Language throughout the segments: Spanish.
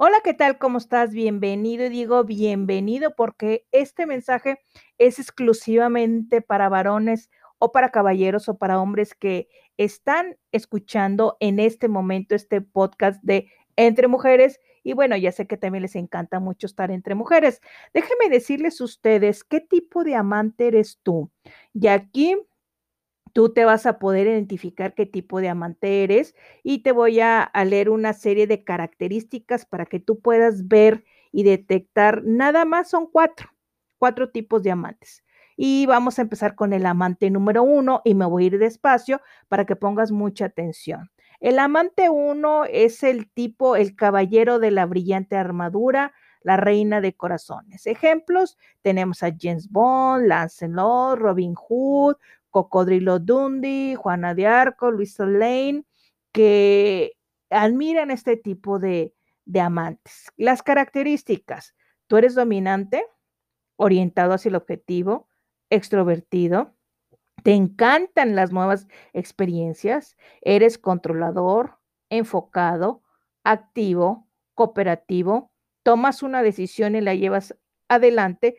Hola, ¿qué tal? ¿Cómo estás? Bienvenido. Y digo bienvenido porque este mensaje es exclusivamente para varones o para caballeros o para hombres que están escuchando en este momento este podcast de Entre Mujeres. Y bueno, ya sé que también les encanta mucho estar entre mujeres. Déjenme decirles ustedes qué tipo de amante eres tú. Y aquí tú te vas a poder identificar qué tipo de amante eres y te voy a, leer una serie de características para que tú puedas ver y detectar. Nada más son cuatro, cuatro tipos de amantes. Y vamos a empezar con el amante número uno y me voy a ir despacio para que pongas mucha atención. El amante uno es el tipo, el caballero de la brillante armadura, la reina de corazones. Ejemplos, tenemos a James Bond, Lancelot, Robin Hood, Cocodrilo Dundee, Juana de Arco, Luis Lane, que admiran este tipo de, de amantes. Las características, tú eres dominante, orientado hacia el objetivo, extrovertido, te encantan las nuevas experiencias, eres controlador, enfocado, activo, cooperativo, tomas una decisión y la llevas adelante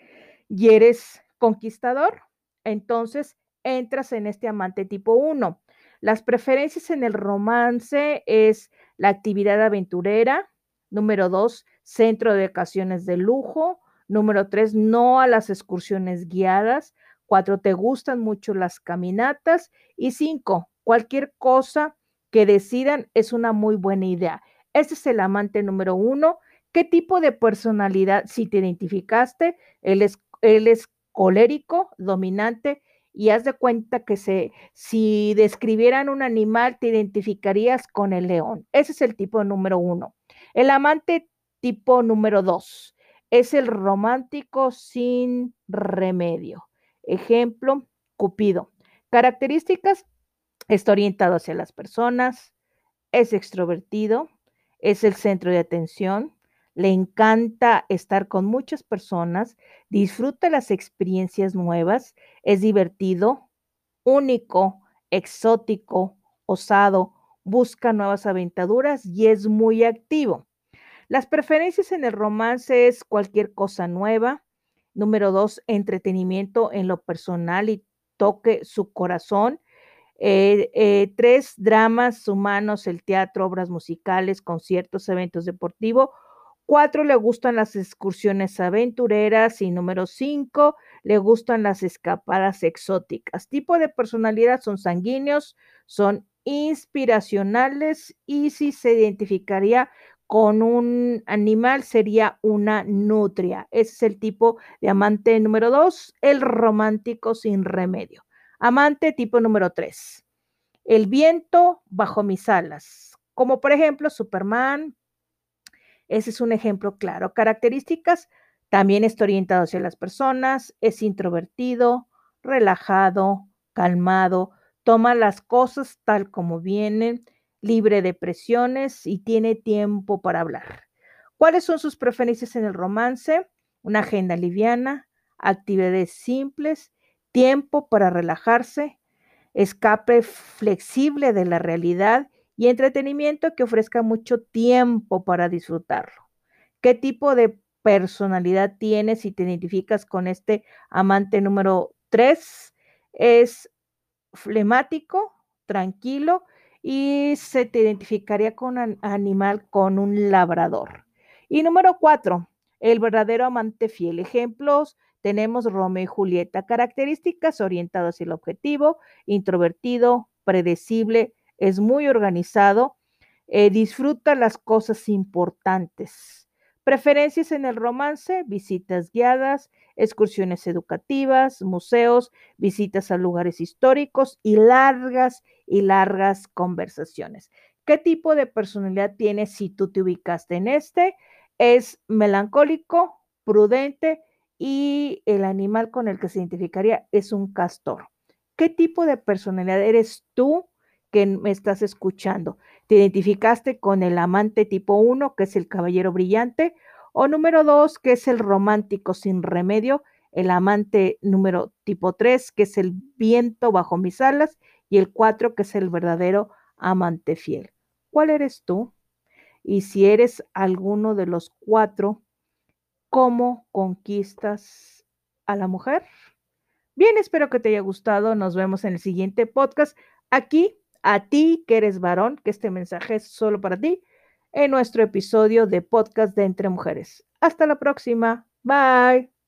y eres conquistador. Entonces, entras en este amante tipo 1. Las preferencias en el romance es la actividad aventurera. Número 2, centro de ocasiones de lujo. Número 3, no a las excursiones guiadas. 4, te gustan mucho las caminatas. Y 5, cualquier cosa que decidan es una muy buena idea. Este es el amante número 1. ¿Qué tipo de personalidad, si te identificaste? Él es, él es colérico, dominante, y haz de cuenta que se, si describieran un animal, te identificarías con el león. Ese es el tipo número uno. El amante tipo número dos es el romántico sin remedio. Ejemplo, Cupido. Características, está orientado hacia las personas, es extrovertido, es el centro de atención, le encanta estar con muchas personas, disfruta las experiencias nuevas, es divertido, único, exótico, osado, busca nuevas aventuras y es muy activo. Las preferencias en el romance es cualquier cosa nueva. Número dos, entretenimiento en lo personal y toque su corazón. Eh, eh, tres, dramas humanos, el teatro, obras musicales, conciertos, eventos deportivos Cuatro, le gustan las excursiones aventureras. Y número cinco, le gustan las escapadas exóticas. Tipo de personalidad son sanguíneos, son inspiracionales y si se identificaría con un animal sería una nutria. Ese es el tipo de amante número dos, el romántico sin remedio. Amante tipo número tres, el viento bajo mis alas, como por ejemplo Superman, ese es un ejemplo claro. Características, también está orientado hacia las personas, es introvertido, relajado, calmado, toma las cosas tal como vienen, libre de presiones y tiene tiempo para hablar. ¿Cuáles son sus preferencias en el romance? Una agenda liviana, actividades simples, tiempo para relajarse, escape flexible de la realidad y entretenimiento que ofrezca mucho tiempo para disfrutarlo. ¿Qué tipo de personalidad tienes si te identificas con este amante número 3? Es flemático, tranquilo y se te identificaría con un animal con un labrador. Y número 4, el verdadero amante fiel. Ejemplos, tenemos Romeo y Julieta, características orientadas hacia el objetivo, introvertido, predecible, es muy organizado, eh, disfruta las cosas importantes. Preferencias en el romance, visitas guiadas, excursiones educativas, museos, visitas a lugares históricos y largas y largas conversaciones. ¿Qué tipo de personalidad tienes si tú te ubicaste en este? Es melancólico, prudente y el animal con el que se identificaría es un castor. ¿Qué tipo de personalidad eres tú que me estás escuchando. ¿Te identificaste con el amante tipo 1, que es el caballero brillante? O número 2, que es el romántico sin remedio, el amante número tipo 3, que es el viento bajo mis alas, y el 4, que es el verdadero amante fiel. ¿Cuál eres tú? Y si eres alguno de los cuatro, ¿cómo conquistas a la mujer? Bien, espero que te haya gustado. Nos vemos en el siguiente podcast. Aquí, a ti que eres varón, que este mensaje es solo para ti, en nuestro episodio de podcast de Entre Mujeres. Hasta la próxima. Bye.